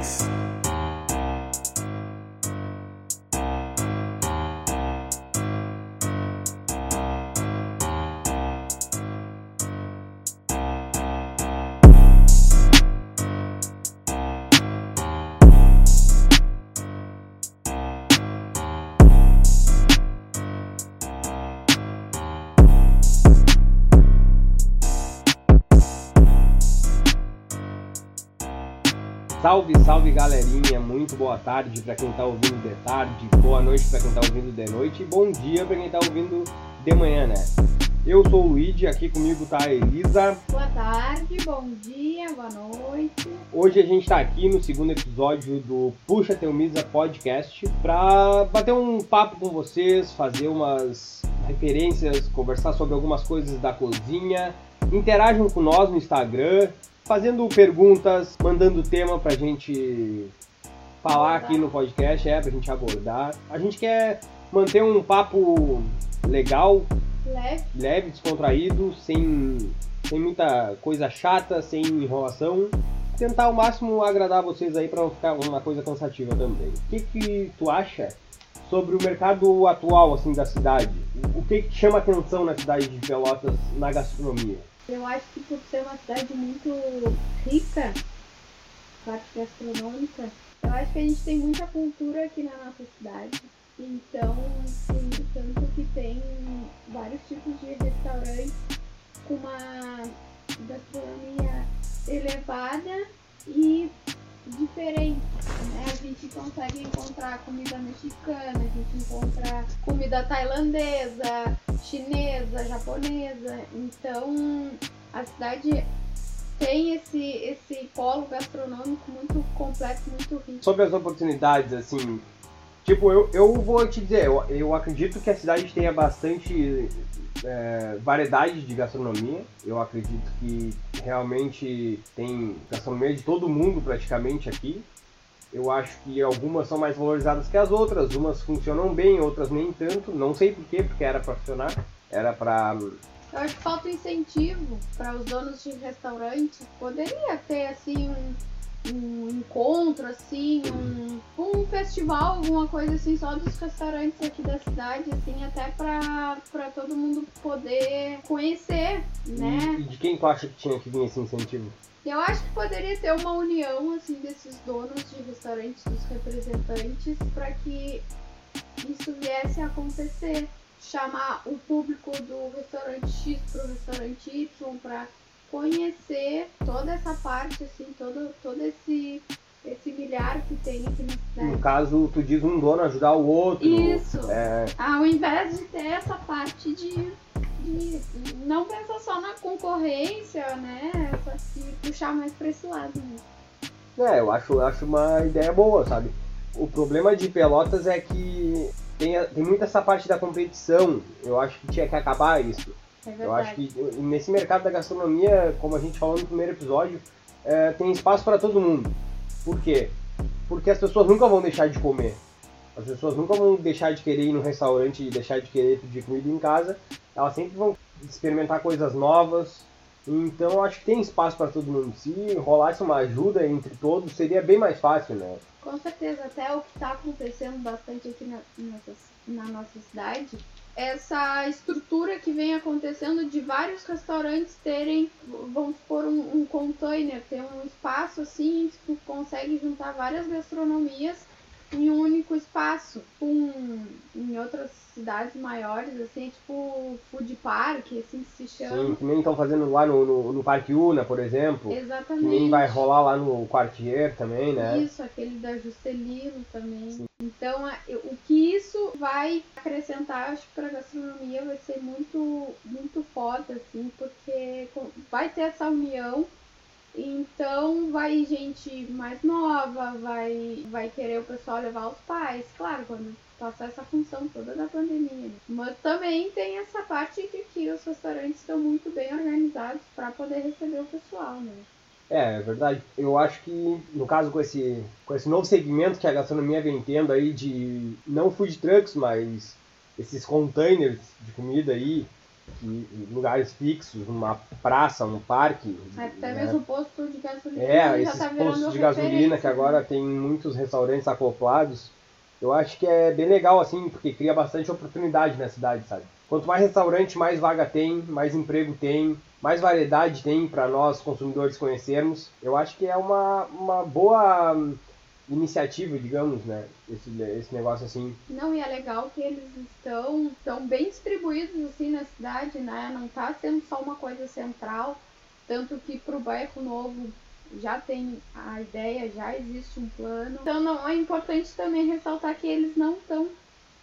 Thanks. Salve, salve galerinha, muito boa tarde para quem tá ouvindo de tarde, boa noite para quem tá ouvindo de noite e bom dia para quem tá ouvindo de manhã, né? Eu sou o Luigi, aqui comigo tá a Elisa. Boa tarde, bom dia, boa noite. Hoje a gente tá aqui no segundo episódio do Puxa Teu Misa Podcast para bater um papo com vocês, fazer umas referências, conversar sobre algumas coisas da cozinha. Interajam com nós no Instagram, fazendo perguntas, mandando tema pra gente falar aqui no podcast, é, pra gente abordar. A gente quer manter um papo legal, Leve. leve, descontraído, sem, sem muita coisa chata, sem enrolação. Tentar ao máximo agradar vocês aí pra não ficar uma coisa cansativa também. O que, que tu acha sobre o mercado atual assim da cidade? O que, que chama atenção na cidade de Pelotas na gastronomia? Eu acho que por ser uma cidade muito rica, parte gastronômica, eu acho que a gente tem muita cultura aqui na nossa cidade. Então, tanto que tem vários tipos de restaurantes com uma gastronomia elevada e diferente. Né? A gente consegue encontrar comida mexicana, a gente encontra comida tailandesa, chinesa, japonesa. Então a cidade tem esse, esse polo gastronômico muito completo, muito rico. sobre as oportunidades, assim, tipo, eu, eu vou te dizer, eu, eu acredito que a cidade tenha bastante é, variedade de gastronomia. Eu acredito que realmente tem gastronomia de todo mundo praticamente aqui. Eu acho que algumas são mais valorizadas que as outras, umas funcionam bem, outras nem tanto. Não sei porquê, porque era pra funcionar, era pra Eu acho que falta incentivo para os donos de restaurantes. Poderia ter assim um, um encontro, assim, um, um festival, alguma coisa assim, só dos restaurantes aqui da cidade, assim, até para todo mundo poder conhecer, né? E de quem tu acha que tinha que vir esse incentivo? Eu acho que poderia ter uma união assim desses donos de restaurantes, dos representantes, para que isso viesse a acontecer. Chamar o público do restaurante X para o restaurante Y para conhecer toda essa parte, assim, todo, todo esse, esse milhar que tem aqui na No cidade. caso, tu diz um dono ajudar o outro. Isso. É, Ao invés de ter essa parte de, de não pensar só na concorrência, né? Só que puxar mais para esse lado. Né? É, eu acho, eu acho uma ideia boa, sabe? O problema de Pelotas é que tem, tem muito essa parte da competição. Eu acho que tinha que acabar isso. É Eu acho que nesse mercado da gastronomia, como a gente falou no primeiro episódio, é, tem espaço para todo mundo. Por quê? Porque as pessoas nunca vão deixar de comer. As pessoas nunca vão deixar de querer ir no restaurante e deixar de querer pedir comida em casa. Elas sempre vão experimentar coisas novas. Então eu acho que tem espaço para todo mundo. Se rolasse uma ajuda entre todos, seria bem mais fácil, né? Com certeza, até o que está acontecendo bastante aqui na, nessa, na nossa cidade, essa estrutura que vem acontecendo de vários restaurantes terem, vamos supor, um, um container, ter um espaço assim, que consegue juntar várias gastronomias em um único espaço. Um, em outras cidades maiores, assim, tipo food park, assim que se chama. Sim, que nem estão fazendo lá no, no, no Parque Una, por exemplo. Que Exatamente. nem vai rolar lá no Quartier também, né? Isso, aquele da Juscelino também. Então, a- eu- o que isso vai acrescentar, acho que pra gastronomia vai ser muito, muito foda, assim, porque vai ter essa união. Então, vai gente mais nova, vai, vai querer o pessoal levar os pais, claro, quando passar essa função toda da pandemia. né? Mas também tem essa parte de que os restaurantes estão muito bem organizados para poder receber o pessoal, né? É, é verdade. Eu acho que, no caso, com esse, com esse novo segmento que a gastronomia vem tendo aí de não food trucks, mas esses containers de comida aí, que, lugares fixos, uma praça, um parque. Até né? mesmo posto de gasolina É, esses tá postos de gasolina que agora tem muitos restaurantes acoplados. Eu acho que é bem legal assim, porque cria bastante oportunidade na cidade, sabe? Quanto mais restaurante, mais vaga tem, mais emprego tem, mais variedade tem para nós consumidores conhecermos. Eu acho que é uma, uma boa iniciativa, digamos, né? Esse, esse negócio assim. Não, e é legal que eles estão, estão bem distribuídos assim na cidade, né? Não tá sendo só uma coisa central, tanto que pro bairro novo já tem a ideia, já existe um plano. Então não é importante também ressaltar que eles não estão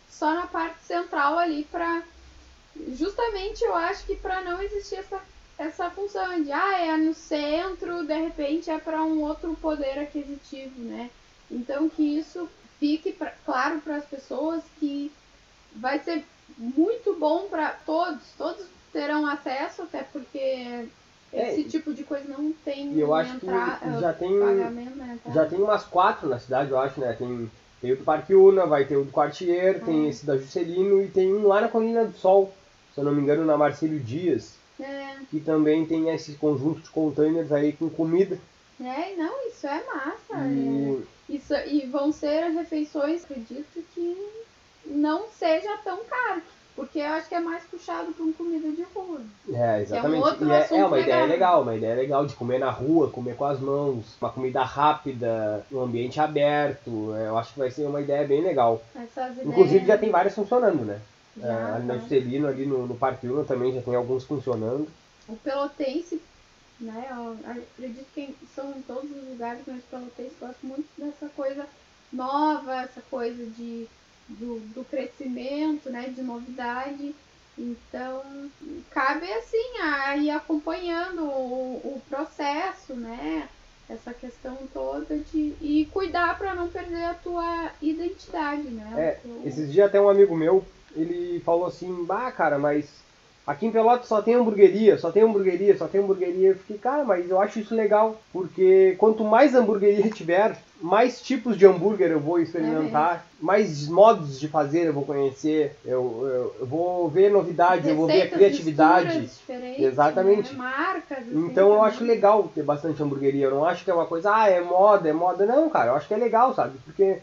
só na parte central ali para justamente eu acho que para não existir essa essa função de ah, é no centro, de repente é para um outro poder aquisitivo, né? Então que isso fique pra, claro para as pessoas que vai ser muito bom para todos, todos terão acesso, até porque É, esse tipo de coisa não tem E eu acho que entra- já tem pagamento, né? tá? já tem umas quatro na cidade, eu acho, né? Tem, tem o do Parque Una, vai ter o do Quartier, tem Hum. esse da Juscelino e tem um lá na Colina do Sol, se eu não me engano, na Marcílio Dias, É, que também tem esse conjunto de containers aí com comida. é, não, isso é massa. E é. Isso, e vão ser refeições, acredito que não seja tão caro. Porque eu acho que é mais puxado para um comida de rua. É, exatamente. outro e é, é uma ideia legal. legal, uma ideia legal de comer na rua, comer com as mãos, uma comida rápida, um ambiente aberto. é, Eu acho que vai ser uma ideia bem legal. Essas ideias. Inclusive já tem várias funcionando, né? É, Já, ali na tá. Juscelino, ali no, no Parque Una também já tem alguns funcionando. O Pelotense, né? Eu acredito que são em todos os lugares, mas o Pelotense gosta muito dessa coisa nova, essa coisa de, do, do crescimento, né? De novidade. Então, cabe assim, a ir acompanhando o, o processo, né? Essa questão toda de. E cuidar para não perder a tua identidade, né? É, Esses dias até um amigo meu, ele falou assim, bah, cara, mas aqui em Pelotas só tem hamburgueria, só tem hamburgueria, só tem hamburgueria. Eu fiquei, cara, mas eu acho isso legal, porque quanto mais hamburgueria tiver, mais tipos de hambúrguer eu vou experimentar, mais modos de fazer eu vou conhecer, eu, eu, eu vou ver novidade, eu vou ver a criatividade. Exatamente. né? Marcas. assim, Então eu também. acho legal ter bastante hamburgueria. Eu não acho que é uma coisa, ah, é moda, é moda. Não, cara, eu acho que é legal, sabe? Porque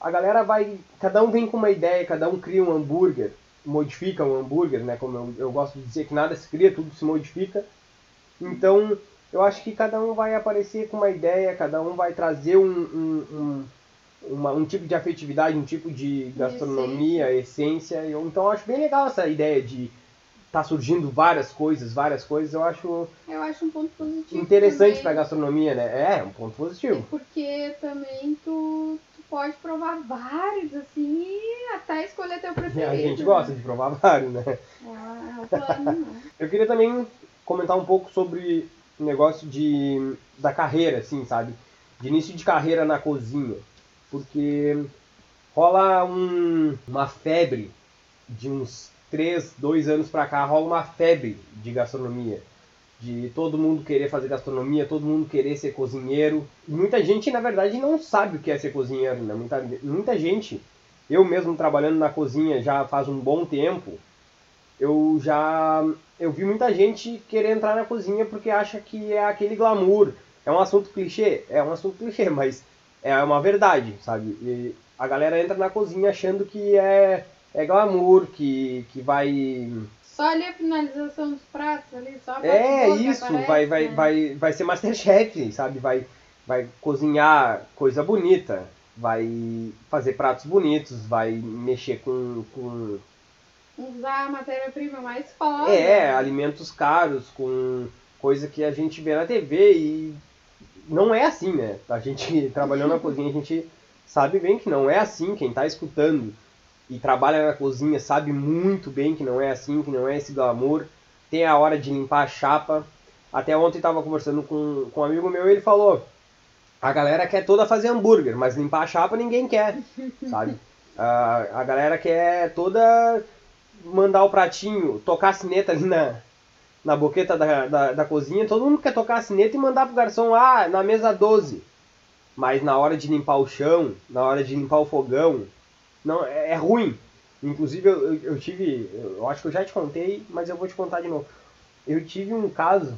a galera vai. Cada um vem com uma ideia, cada um cria um hambúrguer, modifica um hambúrguer, né? Como eu, eu gosto de dizer que nada se cria, tudo se modifica. Então eu acho que cada um vai aparecer com uma ideia, cada um vai trazer um, um, um, uma- um tipo de afetividade, um tipo de gastronomia, essência. Eu, então eu acho bem legal essa ideia de tá surgindo várias coisas, várias coisas. Eu acho Eu acho um ponto positivo. interessante pra gastronomia, né? É, um ponto e positivo. Porque também tu pode provar vários, assim, e até escolher teu E preferido. a gente gosta de provar vários, né? É, é o plano, né? Eu queria também comentar um pouco sobre o negócio de, da carreira, assim, sabe? De início de carreira na cozinha. Porque rola um, uma febre de uns 3, 2 anos pra cá, rola uma febre de gastronomia. De todo mundo querer fazer gastronomia, todo mundo querer ser cozinheiro. Muita gente, na verdade, não sabe o que é ser cozinheiro, né? Muita, muita gente, eu mesmo trabalhando na cozinha já faz um bom tempo, eu já eu vi muita gente querer entrar na cozinha porque acha que é aquele glamour. É um assunto clichê? É um assunto clichê, mas é uma verdade, sabe? E a galera entra na cozinha achando que é, é glamour, que, que vai. Só ali a finalização dos pratos, ali, só a É isso, aparece, vai, vai, né? vai, vai ser Masterchef, sabe? Vai, vai cozinhar coisa bonita, vai fazer pratos bonitos, vai mexer com, com Usar a matéria-prima mais foda. É, alimentos caros, com coisa que a gente vê na TV e não é assim, né? A gente trabalhando na cozinha, a gente sabe bem que não é assim. Quem tá escutando e trabalha na cozinha sabe muito bem que não é assim, que não é esse glamour. Tem a hora de limpar a chapa. Até ontem tava conversando com, com um amigo meu e ele falou: a galera quer toda fazer hambúrguer, mas limpar a chapa ninguém quer, sabe? A, a galera quer toda mandar o pratinho, tocar a sineta ali na, na boqueta da, da, da cozinha, todo mundo quer tocar a sineta e mandar pro garçom, ah, na mesa 12. Mas na hora de limpar o chão, na hora de limpar o fogão, não é, é ruim. Inclusive, eu, eu, tive, eu acho que eu já te contei, mas eu vou te contar de novo. Eu tive um caso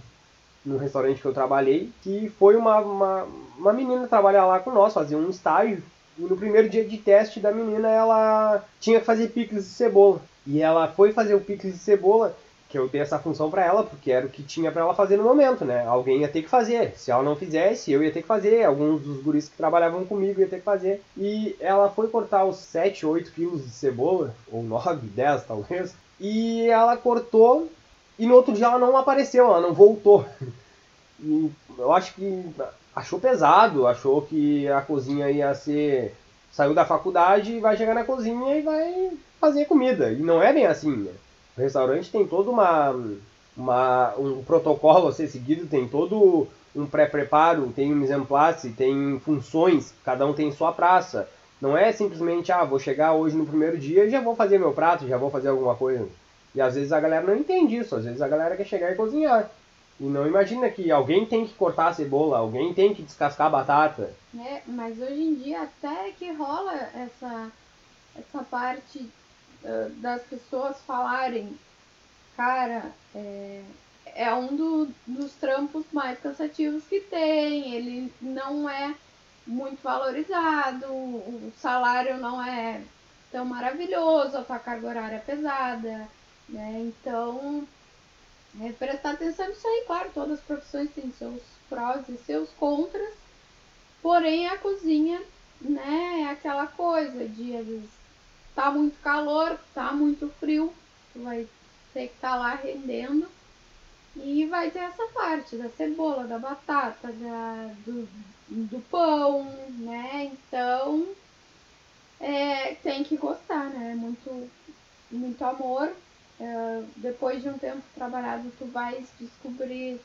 no restaurante que eu trabalhei, que foi uma, uma, uma menina trabalhar lá com nós, fazer um estágio. E no primeiro dia de teste da menina, ela tinha que fazer picles de cebola. E ela foi fazer o picles de cebola, que eu dei essa função para ela, porque era o que tinha para ela fazer no momento, né? Alguém ia ter que fazer. Se ela não fizesse, eu ia ter que fazer. Alguns dos guris que trabalhavam comigo ia ter que fazer. E ela foi cortar os 7, 8 quilos de cebola, ou 9, 10 talvez. E ela cortou e no outro dia ela não apareceu, ela não voltou. E eu acho que achou pesado, achou que a cozinha ia ser. Saiu da faculdade, vai chegar na cozinha e vai fazer comida. E não é bem assim, né? Restaurante tem todo uma, uma, um protocolo a ser seguido, tem todo um pré-preparo, tem um mise place, tem funções, cada um tem sua praça. Não é simplesmente, ah, vou chegar hoje no primeiro dia e já vou fazer meu prato, já vou fazer alguma coisa. E às vezes a galera não entende isso, às vezes a galera quer chegar e cozinhar. E não imagina que alguém tem que cortar a cebola, alguém tem que descascar a batata. É, mas hoje em dia até que rola essa, essa parte uh, das pessoas falarem, cara, é, é um do, dos trampos mais cansativos que tem, ele não é muito valorizado, o salário não é tão maravilhoso, a tua carga horária é pesada. Né? Então, é prestar atenção nisso aí, claro, todas as profissões têm seus prós e seus contras, porém a cozinha, né, é aquela coisa de às vezes tá muito calor, tá muito frio, tu vai ter que estar tá lá rendendo e vai ter essa parte da cebola, da batata, da, do, do pão, né? Então é, tem que gostar, né? Muito, muito amor Uh, depois de um tempo trabalhado, tu vais descobrir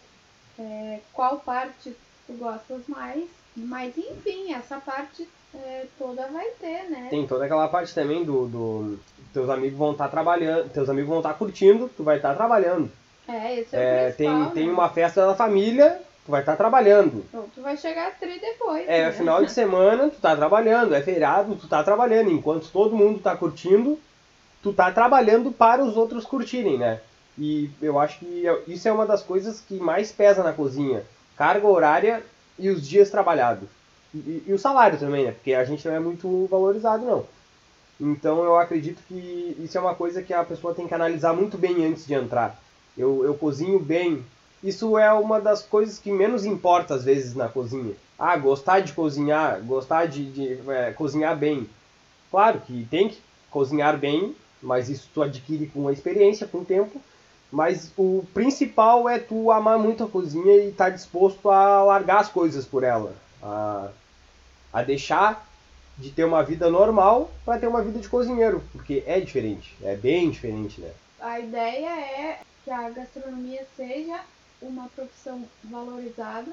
é, qual parte tu gostas mais. Mas enfim, essa parte é, toda vai ter, né? Tem toda aquela parte também do. do teus amigos vão estar tá trabalhando, teus amigos vão estar tá curtindo, tu vai estar tá trabalhando. É, esse é, é tem, né? tem uma festa da família, tu vai estar trabalhando. Então, tu vai chegar tri depois. É, né? final de semana, tu tá trabalhando, é feriado, tu tá trabalhando. Enquanto todo mundo tá curtindo, tu tá trabalhando para os outros curtirem, né? E eu acho que isso é uma das coisas que mais pesa na cozinha. Carga horária e os dias trabalhados. E, e, o salário também, né? Porque a gente não é muito valorizado, não. Então eu acredito que isso é uma coisa que a pessoa tem que analisar muito bem antes de entrar. Eu, eu cozinho bem. Isso é uma das coisas que menos importa às vezes na cozinha. Ah, gostar de cozinhar, gostar de, de é, cozinhar bem. Claro que tem que cozinhar bem mas isso tu adquire com a experiência, com o tempo. Mas o principal é tu amar muito a cozinha e estar tá disposto a largar as coisas por ela, a, a deixar de ter uma vida normal para ter uma vida de cozinheiro, porque é diferente, é bem diferente, né? A ideia é que a gastronomia seja uma profissão valorizada.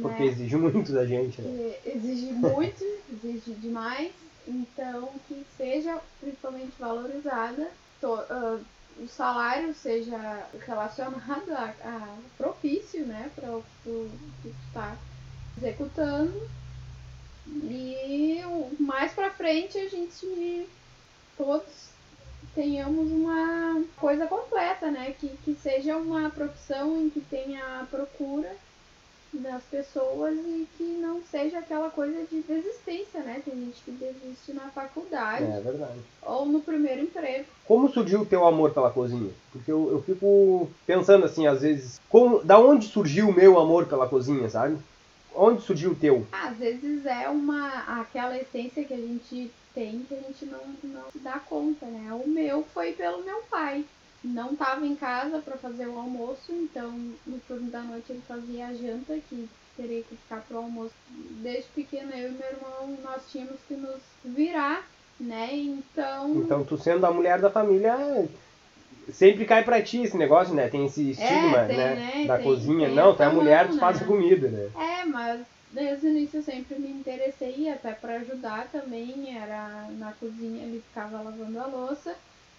Porque né? exige muito da gente, né? Exige muito, exige demais então que seja principalmente valorizada, to, uh, o salário seja relacionado a, a propício, né, para o que tu está executando. E mais para frente a gente todos tenhamos uma coisa completa, né? Que, que seja uma profissão em que tenha procura das pessoas e que não seja aquela coisa de desistência, né? Tem gente que desiste na faculdade. É verdade. Ou no primeiro emprego. Como surgiu o teu amor pela cozinha? Porque eu, eu fico pensando assim, às vezes, como, da onde surgiu o meu amor pela cozinha, sabe? Onde surgiu o teu? Às vezes é uma aquela essência que a gente tem que a gente não, não se dá conta, né? O meu foi pelo meu pai não estava em casa para fazer o almoço, então no turno da noite ele fazia a janta, que teria que ficar pro almoço. Desde pequena eu e meu irmão nós tínhamos que nos virar, né? Então. Então tu sendo a mulher da família sempre cai pra ti esse negócio, né? Tem esse é, estigma, é, tem, né? né? Da tem, cozinha. Tem não, tu é mulher, tu faz a comida, né? É, mas desde o início eu sempre me interessei, até para ajudar também, era na cozinha, ele ficava lavando a louça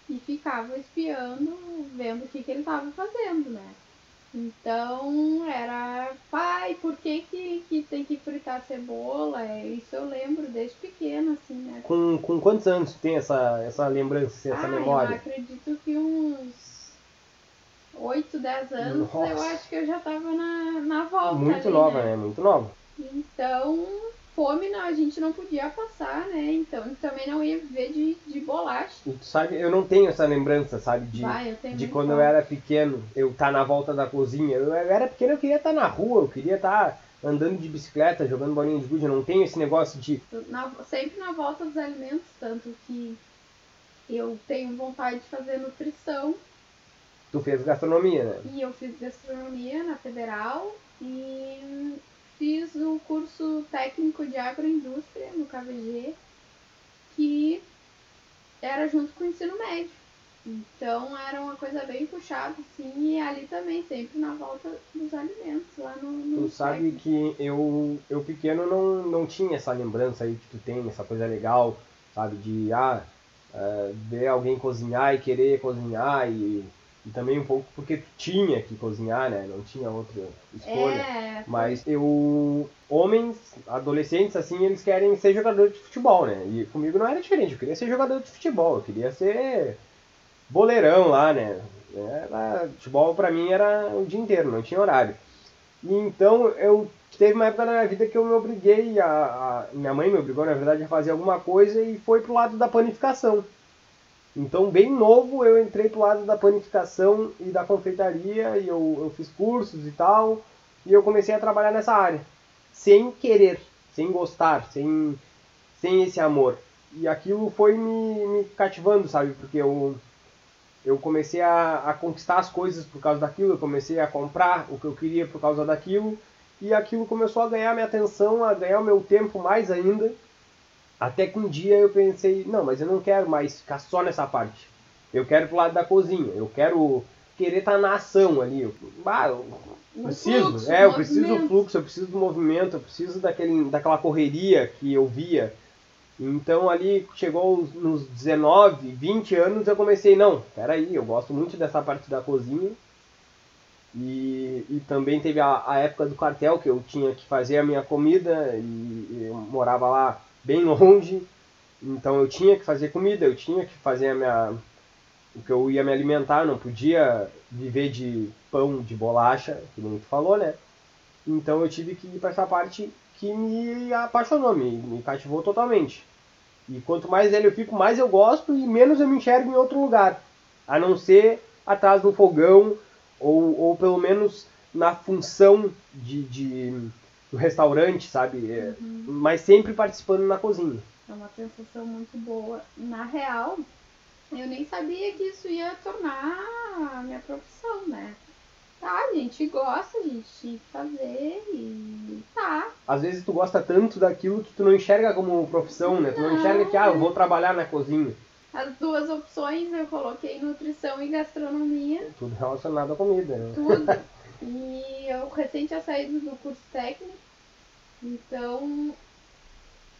e ficava espiando, vendo o que, que ele estava fazendo, né? Então era, pai, por que, que, que tem que fritar cebola? É, isso eu lembro desde pequena, assim, né? Com, com quantos anos tem essa, essa lembrança, essa ah, memória? Eu acredito que uns 8, 10 anos Nossa. eu acho que eu já tava na, na volta. Muito ali, nova, né? né? Muito nova. Então, fome não, a gente não podia passar, né? Então também não ia viver de, de bolacha. Tu sabe, eu não tenho essa lembrança, sabe? De, Vai, eu de quando eu fome. era pequeno, eu tá na volta da cozinha. Eu, eu era pequeno, eu queria estar na rua, eu queria estar andando de bicicleta, jogando bolinha de gude. Eu não tenho esse negócio de Na- sempre na volta dos alimentos, tanto que eu tenho vontade de fazer nutrição tu fez gastronomia, né? e eu fiz gastronomia na federal e fiz o curso técnico de agroindústria no KVG, que era junto com o ensino médio. Então era uma coisa bem puxada, assim, e ali também, sempre na volta dos alimentos, lá no, no Tu sabe técnico. que eu, eu pequeno não, não tinha essa lembrança aí que tu tem, essa coisa legal, sabe? De ah, eh, ver alguém cozinhar e querer cozinhar e, e também um pouco porque tinha que cozinhar, né? Não tinha outra escolha. É, Mas eu. Homens, adolescentes, assim, eles querem ser jogador de futebol, né? E comigo não era diferente. Eu queria ser jogador de futebol. Eu queria ser boleirão lá, né? Era, futebol pra mim era o dia inteiro, não tinha horário. E então eu. Teve uma época na minha vida que eu me obriguei a, a- Minha mãe me obrigou, na verdade, a fazer alguma coisa e foi pro lado da panificação. Então, bem novo, eu entrei pro lado da panificação e da confeitaria e eu, eu fiz cursos e tal. E eu comecei a trabalhar nessa área. Sem querer, sem gostar, sem, sem esse amor. E aquilo foi me, me cativando, sabe? Porque eu, eu comecei a, a conquistar as coisas por causa daquilo. Eu comecei a comprar o que eu queria por causa daquilo. E aquilo começou a ganhar minha atenção, a ganhar o meu tempo mais ainda. Até que um dia eu pensei, não, mas eu não quero mais ficar só nessa parte. Eu quero ir pro lado da cozinha. Eu quero querer estar na ação ali. Eu, ah, eu preciso, fluxo, é, eu preciso do fluxo, eu preciso do movimento, eu preciso daquele, daquela correria que eu via. Então ali chegou os- nos 19, 20 anos eu comecei, não, peraí, eu gosto muito dessa parte da cozinha. E, e também teve a, a época do quartel que eu tinha que fazer a minha comida e eu morava lá bem longe. Então eu tinha que fazer comida, eu tinha que fazer a minha, o que eu ia me alimentar, não podia viver de pão, de bolacha, que nem tu falou, né? Então eu tive que ir para essa parte que me apaixonou, me, me cativou totalmente. E quanto mais velho eu fico, mais eu gosto e menos eu me enxergo em outro lugar. A não ser atrás do fogão ou, ou pelo menos na função de, de do restaurante, sabe? É, Mas sempre participando na cozinha. É uma sensação muito boa. Na real, eu nem sabia que isso ia tornar a minha profissão, né? Tá, a gente gosta, a gente tinha que fazer e tá. Às vezes tu gosta tanto daquilo que tu não enxerga como profissão, né? Tu não Não. enxerga que, ah, eu vou trabalhar na cozinha. As duas opções eu coloquei nutrição e gastronomia, Tudo relacionado à comida, né? tudo. e eu recém tinha saído do curso técnico, então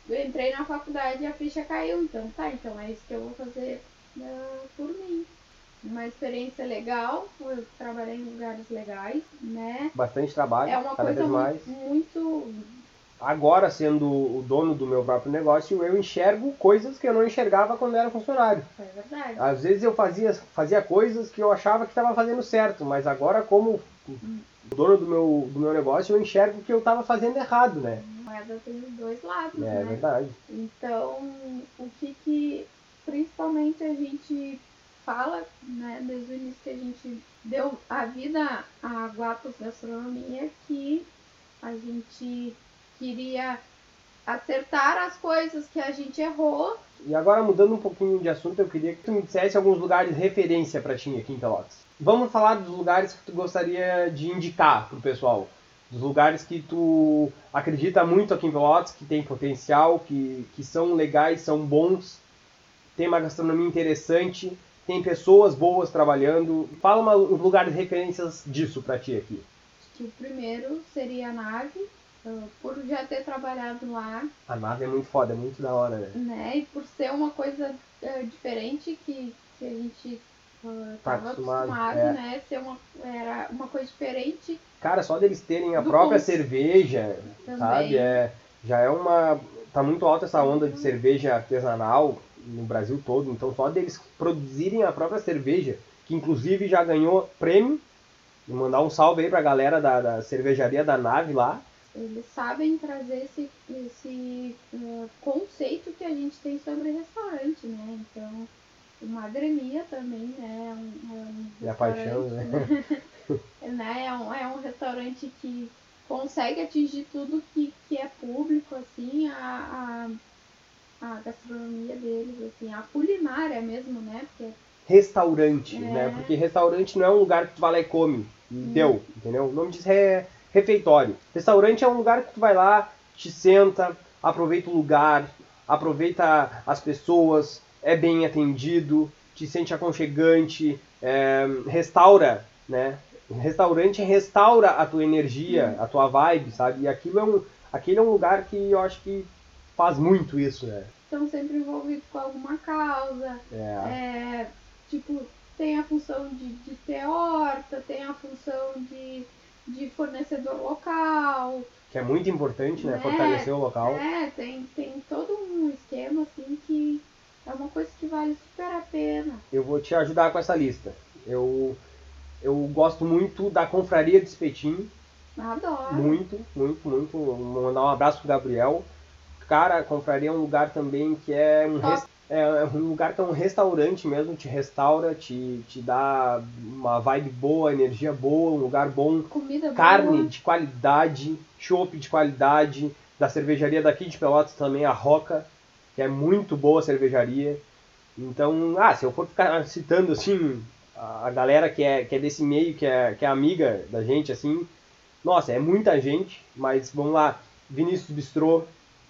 eu entrei na faculdade e a ficha caiu. Então tá, então é isso que eu vou fazer ah, por mim. Uma experiência legal, eu trabalhei em lugares legais, né? Bastante trabalho, É uma cada coisa vez mais. muito. Agora, sendo o dono do meu próprio negócio, eu enxergo coisas que eu não enxergava quando era funcionário. É verdade. Às vezes eu fazia, fazia coisas que eu achava que estava fazendo certo, mas agora, como o dono do meu, do meu negócio, eu enxergo que eu estava fazendo errado, né? A moeda tem os dois lados, É, né? verdade. Então, o que que principalmente a gente fala, né, desde o início que a gente deu a vida à Guapos Gastronomia, que a gente queria acertar as coisas que a gente errou. E agora, mudando um pouquinho de assunto, eu queria que tu me dissesse alguns lugares de referência para ti aqui em Pelotas. Vamos falar dos lugares que tu gostaria de indicar pro pessoal. Dos lugares que tu acredita muito aqui em Pelotas, que tem potencial, que, que são legais, são bons, tem uma gastronomia interessante, tem pessoas boas trabalhando. Fala uma, uns lugares de referências disso pra ti aqui. Acho que o primeiro seria a nave, ah, por já ter trabalhado lá, A nave é muito foda, é muito da hora, né? né? E por ser uma coisa eh, diferente que, que a gente uh, Tá tava acostumado, acostumado, é. né? Ser uma, era uma coisa diferente Cara, só deles terem a própria cons- cerveja, também. sabe? É, já é uma. Tá muito alta essa onda de cerveja artesanal no Brasil todo. Então só deles produzirem a própria cerveja, que inclusive já ganhou prêmio. E mandar um salve aí pra galera da, da cervejaria da nave lá. Eles sabem trazer esse, esse uh, conceito que a gente tem sobre restaurante, né? Então, o Magrania também, né? É um, é um Minha paixão, restaurante, né? É, um, é um restaurante que consegue atingir tudo que, que é público, assim, a, a, a gastronomia deles, assim, a culinária mesmo, né? Porque Restaurante, É. né? Porque restaurante não é um lugar que tu vai lá e come. E deu, entendeu? O nome disso é refeitório. Restaurante é um lugar que tu vai lá, te senta, aproveita o lugar, aproveita as pessoas, é bem atendido, te sente aconchegante, é, restaura, né? Restaurante restaura a tua energia, a tua vibe, sabe? E aquilo é um, aquele é um lugar que eu acho que faz muito isso, né? estão sempre envolvidos com alguma causa, É, É, tipo, tem a função de, de ter horta, tem a função de, de fornecedor local, que é muito importante, né? né? Fortalecer o local. é, tem, tem todo um esquema assim que é uma coisa que vale super a pena. Eu vou te ajudar com essa lista. Eu, eu gosto muito da Confraria de Espetinho. Adoro. Muito, muito, muito. Vou mandar um abraço pro Gabriel. Cara, a Confraria é um lugar também que é um, res- é um lugar que é um restaurante mesmo, te restaura, te, te dá uma vibe boa, energia boa, um lugar bom. Comida Carne boa. de qualidade, chopp de qualidade, da cervejaria daqui de Pelotas também, a Roca, que é muito boa a cervejaria. Então, ah, se eu for ficar citando assim a a galera que é, que é desse meio, que é, que é amiga da gente, assim, nossa, é muita gente, mas vamos lá, Vinícius Bistrô,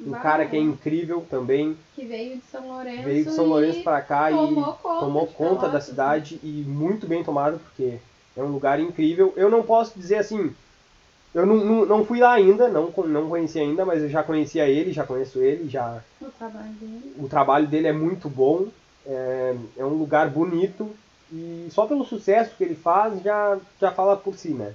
um Vai, cara que é incrível também, que veio de São Lourenço. veio de São Lourenço pra cá e tomou conta, tomou conta da cidade e muito bem tomado, porque é um lugar incrível. Eu não posso dizer assim, eu não, não, não fui lá ainda, não, não conheci ainda, mas eu já conhecia ele, já conheço ele, já O trabalho dele. o trabalho dele é muito bom, é, é um lugar bonito e só pelo sucesso que ele faz já, já fala por si, né?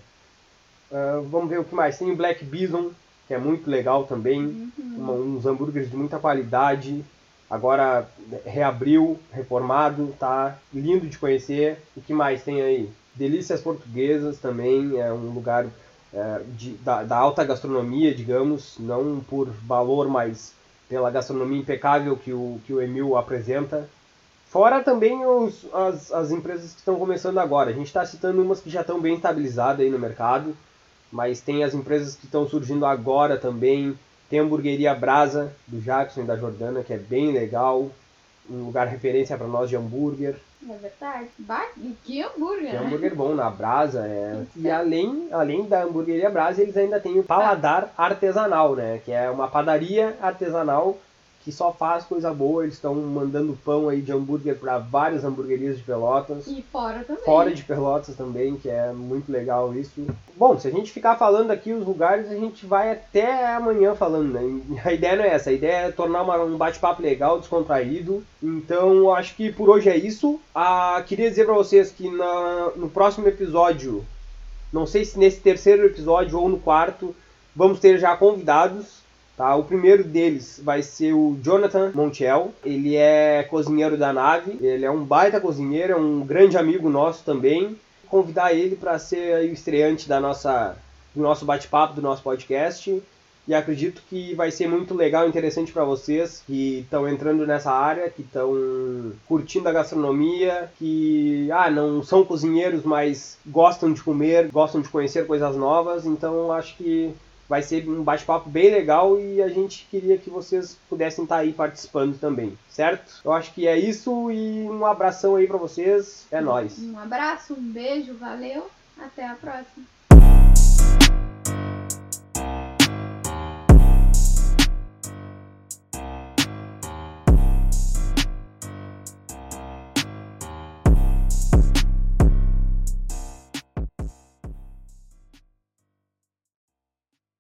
Ah, vamos ver o que mais. Tem o Black Bison, que é muito legal também, Uhum. uma- uns hambúrgueres de muita qualidade. Agora reabriu, reformado, tá lindo de conhecer. O que mais tem aí? Delícias Portuguesas também, é um lugar é, de- da, da alta gastronomia, digamos, não por valor, mas pela gastronomia impecável que o, que o Emil apresenta. Fora também os, as, as empresas que estão começando agora. A gente está citando umas que já estão bem estabilizadas aí no mercado, mas tem as empresas que estão surgindo agora também. Tem a hamburgueria Brasa, do Jackson e da Jordana, que é bem legal. Um lugar referência para nós de hambúrguer. É verdade. Bah, e que hambúrguer, Que né? hambúrguer bom na Brasa. É... E além, além da hamburgueria Brasa, eles ainda têm o Paladar Artesanal, né? Que é uma padaria artesanal que só faz coisa boa. Eles estão mandando pão aí de hambúrguer para várias hamburguerias de Pelotas. E fora também. Fora de Pelotas também, que é muito legal isso. Bom, se a gente ficar falando aqui os lugares, a gente vai até amanhã falando, né? A ideia não é essa, a ideia é tornar uma- um bate-papo legal, descontraído. Então, acho que por hoje é isso. Ah, queria dizer pra vocês que na- no próximo episódio, não sei se nesse terceiro episódio ou no quarto, vamos ter já convidados. Tá? O primeiro deles vai ser o Jonathan Montiel. Ele é cozinheiro da nave. Ele é um baita cozinheiro, é um grande amigo nosso também. Convidar ele para ser o estreante da nossa, do nosso bate-papo, do nosso podcast. E acredito que vai ser muito legal e interessante para vocês que estão entrando nessa área, que estão curtindo a gastronomia, que ah, não são cozinheiros, mas gostam de comer, gostam de conhecer coisas novas. Então acho que vai ser um bate-papo bem legal e a gente queria que vocês pudessem estar aí participando também, certo? Eu acho que é isso e um abração aí para vocês. É nóis. Um abraço, um beijo, valeu. Até a próxima.